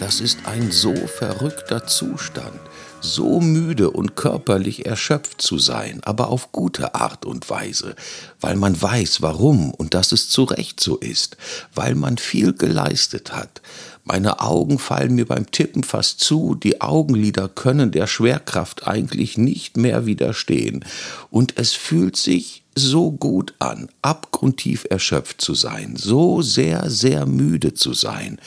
Das ist ein so verrückter Zustand, so müde und körperlich erschöpft zu sein, aber auf gute Art und Weise, weil man weiß, warum und dass es zu Recht so ist, weil man viel geleistet hat. Meine Augen fallen mir beim Tippen fast zu, die Augenlider können der Schwerkraft eigentlich nicht mehr widerstehen, und es fühlt sich so gut an, abgrundtief erschöpft zu sein, so sehr, sehr müde zu sein.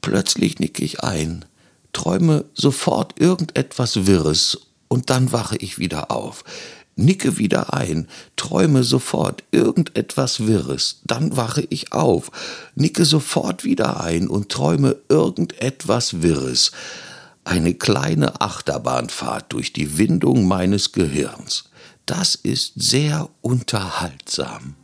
Plötzlich nicke ich ein, träume sofort irgendetwas Wirres und dann wache ich wieder auf. Nicke wieder ein, träume sofort irgendetwas Wirres, dann wache ich auf, nicke sofort wieder ein und träume irgendetwas Wirres. Eine kleine Achterbahnfahrt durch die Windung meines Gehirns. Das ist sehr unterhaltsam.